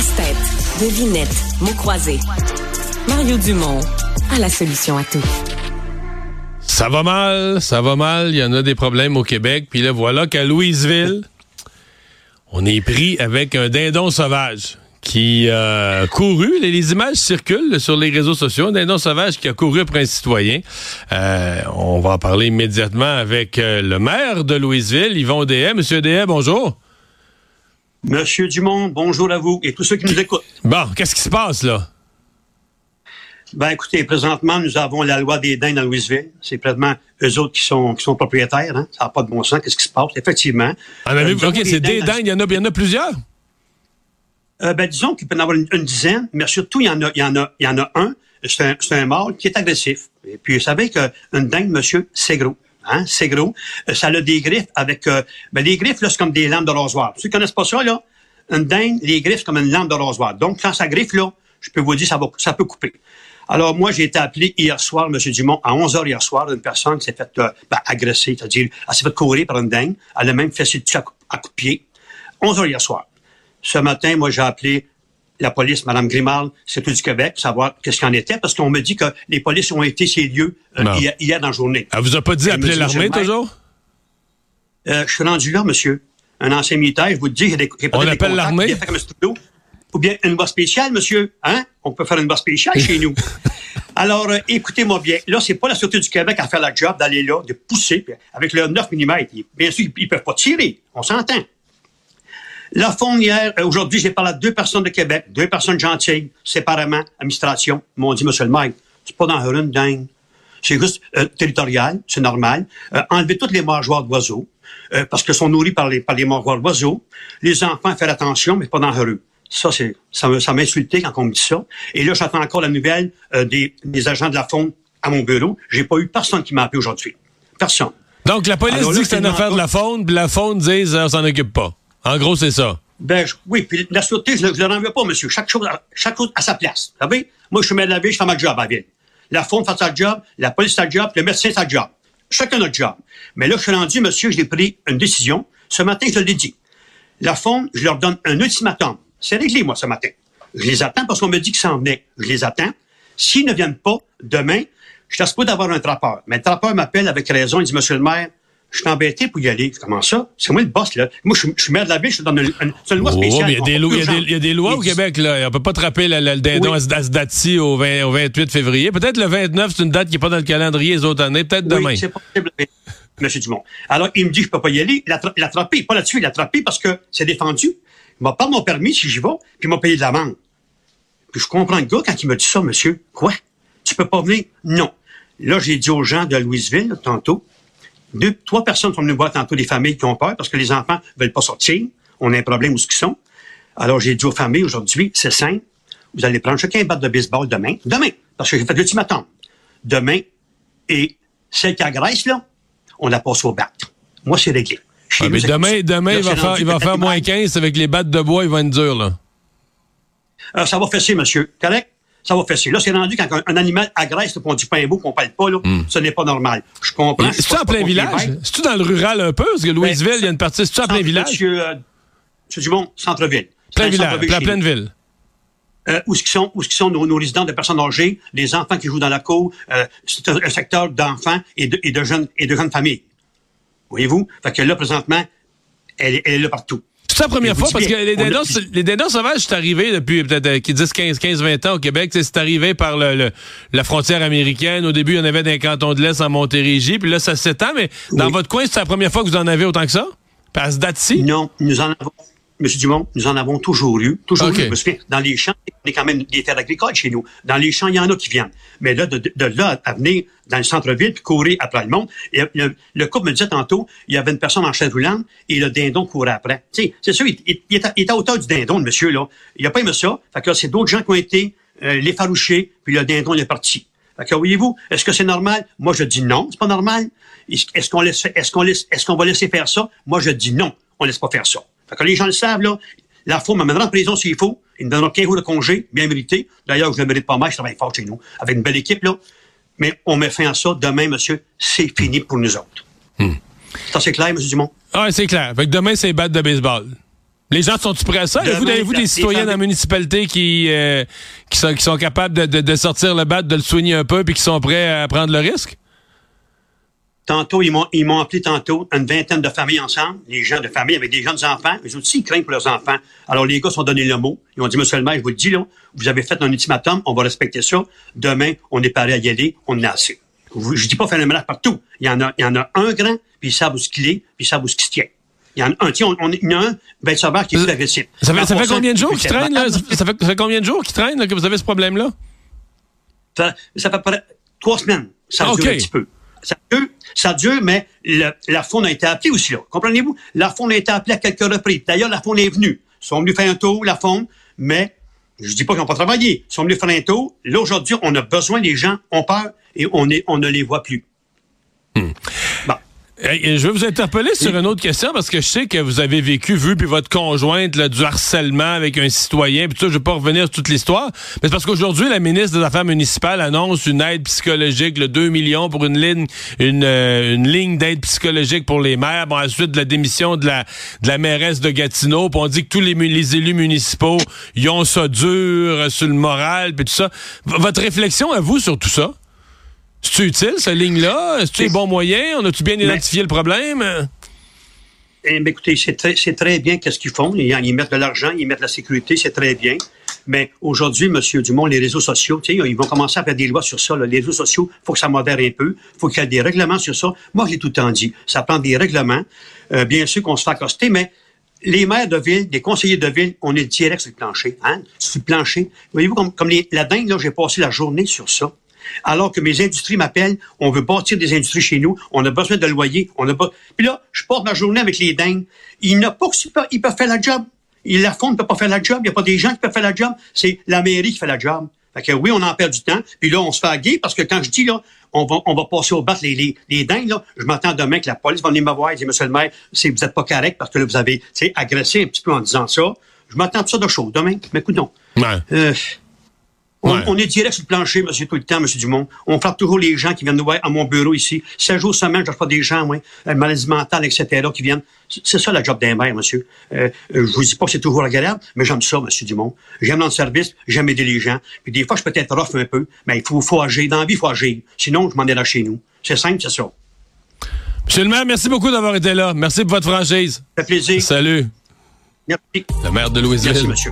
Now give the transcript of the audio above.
Casse-tête, devinette, mots croisés. Mario Dumont a la solution à tout. Ça va mal, ça va mal. Il y en a des problèmes au Québec. Puis là, voilà qu'à Louisville, on est pris avec un dindon sauvage qui a couru. Les, images circulent sur les réseaux sociaux. Un dindon sauvage qui a couru après un citoyen. Euh, on va en parler immédiatement avec euh, le maire de Louisville, Yvon Dehaye. Monsieur Dehaye, bonjour. Monsieur Dumont, bonjour à vous et tous ceux qui nous écoutent. Bon, qu'est-ce qui se passe là? Ben, écoutez, présentement, nous avons la loi des dindes à Louisville. C'est présentement eux autres qui sont, qui sont propriétaires. Hein? Ça n'a pas de bon sens. Qu'est-ce qui se passe? Effectivement. En avez, euh, OK, c'est des dindes. Il y, en a, il y en a plusieurs? Euh, ben, disons qu'il peut y en avoir une, dizaine, mais surtout, il y en a, il y en a, il y en a un. C'est un, un mâle qui est agressif. Et puis, vous savez qu'une dingue, monsieur, c'est gros. Hein? C'est gros. Euh, ça a des griffes avec... Euh, ben, les griffes, là, c'est comme des lames de rasoir. Ceux qui connaissent pas ça, là, une dingue, les griffes, c'est comme une lame de rasoir. Donc, quand ça griffe, là, je peux vous dire, ça, va, ça peut couper. Alors, moi, j'ai été appelé hier soir, M. Dumont, à 11 h hier soir, d'une personne qui s'est fait euh, ben, agresser, c'est-à-dire, elle s'est fait courir par une dingue. Elle a même fait dessus à, à coup de pied. 11 h hier soir. Ce matin, moi, j'ai appelé la police, Mme Grimald, c'est tout du Québec, pour savoir qu'est-ce qu'il en était, parce qu'on me dit que les polices ont été ces lieux euh, hier, dans la journée. Elle vous a pas dit appeler l'armée, toujours? Euh, je suis rendu là, monsieur. Un ancien militaire, je vous le dis, j'ai On appelle l'armée? Ou bien une voie spéciale, monsieur. Hein? On peut faire une voie spéciale chez nous. Alors, euh, écoutez-moi bien. Là, c'est pas la Sûreté du Québec à faire la job d'aller là, de pousser, avec le 9 mm. Bien sûr, ils peuvent pas tirer. On s'entend. La hier, euh, aujourd'hui, j'ai parlé à deux personnes de Québec, deux personnes gentilles, séparément, administration, m'ont dit, Monsieur le maire, c'est pas dans une dingue. C'est juste euh, territorial, c'est normal. Euh, enlever toutes les mangeoires d'oiseaux, euh, parce qu'elles sont nourries par les, par les mangeoires d'oiseaux. Les enfants, faire attention, mais pas dans rue. Ça, c'est, ça, ça m'a insulté quand on me dit ça. Et là, j'attends encore la nouvelle des, des agents de la faune à mon bureau. J'ai pas eu personne qui m'a appelé aujourd'hui. Personne. Donc, la police dit que c'est une affaire de la faune, puis la faune dit, on s'en occupe pas. En gros, c'est ça. Ben, oui, puis la sûreté, je ne le renvoie pas, monsieur. Chaque chose, chaque chose à sa place. Vous savez? Moi, je suis maire de la ville, je fais ma job à la ville. La faune fait sa job, la police sa job, le médecin sa job. Chacun notre job. Mais là, je suis rendu, monsieur, j'ai pris une décision. Ce matin, je l'ai dit. La faune, je leur donne un ultimatum. C'est réglé, moi, ce matin. Je les attends parce qu'on me dit qu'ils s'en venaient. Je les attends. S'ils ne viennent pas, demain, je ne pas d'avoir un trappeur. Mais le trappeur m'appelle avec raison. Il dit, monsieur le maire, je suis embêté pour y aller. Comment ça? C'est moi le boss, là. Moi, je, suis maire de la ville, je suis dans une, une, loi spéciale. il, y a des lois, il, y a des, lois au Québec, là. On peut pas trapper le, le dindon à ce date-ci au, 28 février. Peut-être le 29, c'est une date qui n'est pas dans le calendrier les autres années. Peut-être demain. Oui, c'est possible. M. Dumont. Alors, il me dit, je peux pas y aller. L'attraper, pas là-dessus, l'attraper parce que c'est défendu. Il m'a pas mon permis si j'y vais, puis il m'a payé de l'amende. Puis je comprends le gars quand il me dit ça, monsieur. Quoi? Tu peux pas venir? Non. Là, j'ai dit aux gens de Louisville, tantôt, deux, trois personnes sont venues voir tantôt des familles qui ont peur parce que les enfants veulent pas sortir. On a un problème où ce qu'ils sont. Alors, j'ai dit aux familles aujourd'hui, c'est simple. Vous allez prendre chacun un batte de baseball demain. Demain. Parce que j'ai fait l'ultimatum. Demain. Et celle qui agresse, là, on la passe au bat. Moi, c'est réglé. mais demain, demain, il va faire, il va faire moins 15 avec les battes de bois, il va être dur, là. Euh, ça va fesser, monsieur. Correct? Ça va fesser. Là, c'est rendu quand un, animal agresse, qu'on dit un mot, qu'on parle pas, là, hmm. ce n'est pas normal. Je comprends. C'est-tu en plein village? C'est-tu dans le rural un peu? Parce que ben, Louisville, il y a une partie. C'est-tu en plein village? Monsieur, euh, monsieur Dumont, centre-ville. Plein village, la pleine ville. Euh, où ce qui sont, où ce sont nos, nos, résidents de personnes âgées, les enfants qui jouent dans la cour, euh, c'est un, secteur d'enfants et de, et de jeunes et de jeunes familles. Voyez-vous? Fait que là, présentement, elle, elle est là partout. C'est la première fois parce que les dindons, les dindons sauvages, c'est arrivé depuis peut-être 10, 15, 15, 20 ans au Québec. C'est arrivé par le, la frontière américaine. Au début, il y en avait dans les cantons de l'Est en Montérégie. Puis là, ça s'étend. Mais dans votre coin, c'est la première fois que vous en avez autant que ça? Pas ce date-ci? Non, nous en avons Monsieur Dumont, nous en avons toujours eu, toujours eu. Parce que dans les champs, on est quand même des terres agricoles chez nous. Dans les champs, il y en a qui viennent. Mais là, de, de, là à venir dans le centre-ville puis courir après le monde, et le, le, couple me disait tantôt, il y avait une personne en chaise roulante et le dindon courait après. c'est sûr, il, il, il, est à, hauteur du dindon, le monsieur là. Il a pas aimé ça. Fait que c'est d'autres gens qui ont été euh, l'effaroucher, puis le dindon il est parti. Fait que voyez-vous, est-ce que c'est normal? Moi, je dis non, c'est pas normal. Est-ce qu'on laisse, est-ce qu'on laisse, est-ce qu'on va laisser faire ça? Moi, je dis non, on laisse pas faire ça. Fait les gens le savent, là, la me m'amènera en prison s'il faut. Il me donnera 15 jours de congé, bien mérité. D'ailleurs, je ne le mérite pas mal, je travaille fort chez nous, avec une belle équipe, là. Mais on met fin à ça. Demain, monsieur, c'est fini pour nous autres. Hmm. Ça, c'est clair, monsieur Dumont? Ah, c'est clair. Fait que demain, c'est battre de baseball. Les gens sont-ils prêts à ça? Avez-vous des citoyens dans la municipalité qui, euh, qui, sont, qui sont capables de, de, de sortir le bat, de le soigner un peu, puis qui sont prêts à prendre le risque? Tantôt, ils m'ont, ils m'ont appelé tantôt une vingtaine de familles ensemble, les gens de famille avec des jeunes enfants. Ils aussi, ils craignent pour leurs enfants. Alors, les gars sont donné le mot. Ils ont dit, monsieur le maire, je vous le dis, là, vous avez fait un ultimatum, on va respecter ça. Demain, on est paré à y aller, on a assez. Je dis pas faire le ménage partout. Il y en a, il y en a un grand, puis ils savent où ce qu'il est, puis ils savent où ce qu'il se tient. Il y en a un, tiens, on, on, il y en a un, ben, sauveur qui est plus agressif. Ça fait, ça fait combien de jours qu'il traîne, là? Ça fait, ça fait combien de jours qu'il traîne, là, que vous avez ce problème-là? Ça, ça fait trois semaines. Ça dure Okay. un petit peu. Ça dure, ça mais la faune a été appelée aussi, là. Comprenez-vous? La faune a été appelée à quelques reprises. D'ailleurs, la faune est venue. Ils sont venus faire un tour, la faune, mais je dis pas qu'ils n'ont pas travaillé. Ils sont venus faire un tour. Là, aujourd'hui, on a besoin, les gens ont peur et on, on ne les voit plus. Bon. Je vais vous interpeller sur une autre question parce que je sais que vous avez vécu, vu, puis votre conjointe, là, du harcèlement avec un citoyen, puis tout ça, je vais pas revenir sur toute l'histoire. Mais c'est parce qu'aujourd'hui, la ministre des Affaires municipales annonce une aide psychologique, le 2 millions pour une ligne, une, euh, une ligne d'aide psychologique pour les maires. Bon, ensuite, de la démission de la, de la mairesse de Gatineau, puis on dit que tous les, les élus municipaux, ils ont ça dur euh, sur le moral, puis tout ça. V- votre réflexion à vous sur tout ça? C'est utile, cette ligne-là? Est-ce que c'est bon moyen? On a-tu bien identifié le problème? Eh bien, écoutez, c'est très, bien qu'est-ce qu'ils font. Ils, ils mettent de l'argent, ils mettent de la sécurité, c'est très bien. Mais aujourd'hui, Monsieur Dumont, les réseaux sociaux, ils vont commencer à faire des lois sur ça. là. Les réseaux sociaux, faut que ça modère un peu. faut qu'il y ait des règlements sur ça. Moi, j'ai tout le temps dit. Ça prend des règlements. Euh, bien sûr qu'on se fait accoster, mais les maires de ville, des conseillers de ville, on est direct sur le plancher. Hein? Sur le plancher. Voyez-vous, comme, comme les, la dingue, là, j'ai passé la journée sur ça. Alors que mes industries m'appellent, on veut bâtir des industries chez nous, on a besoin de loyer, on a pas. Puis là, je porte ma journée avec les dingues. Il n'a pas que ils peuvent, ils peuvent faire la job. La fonte ne peut pas faire la job. Il n'y a pas des gens qui peuvent faire la job. C'est la mairie qui fait la job. Fait que oui, on en perd du temps. Puis là, on se fait aguer parce que quand je dis là, on va, on va passer au battre les, les, les dingues, là, je m'attends demain que la police va venir me voir et dire, Monsieur le maire, vous n'êtes pas correct parce que là, vous avez tu sais, agressé un petit peu en disant ça. Je m'attends de ça de chaud demain. Mais écoute. Ouais. Euh, on, Ouais. on est direct sur le plancher, monsieur, tout le temps, monsieur Dumont. On frappe toujours les gens qui viennent nous voir à mon bureau ici. Sept jours semaine, je reçois des gens, oui, euh, maladie mentale, etc., qui viennent. C'est ça, la job d'un maire, monsieur. Euh, euh, je vous dis pas que c'est toujours agréable, mais j'aime ça, monsieur Dumont. J'aime rendre service, j'aime aider les gens. Puis des fois, je peux être rough un peu, mais il faut, faut agir. Dans la vie, il faut agir. Sinon, je m'en irai chez nous. C'est simple, c'est ça. Monsieur le maire, merci beaucoup d'avoir été là. Merci pour votre franchise. Ça fait plaisir. Salut. Merci. Le maire de Louisville. Merci, monsieur.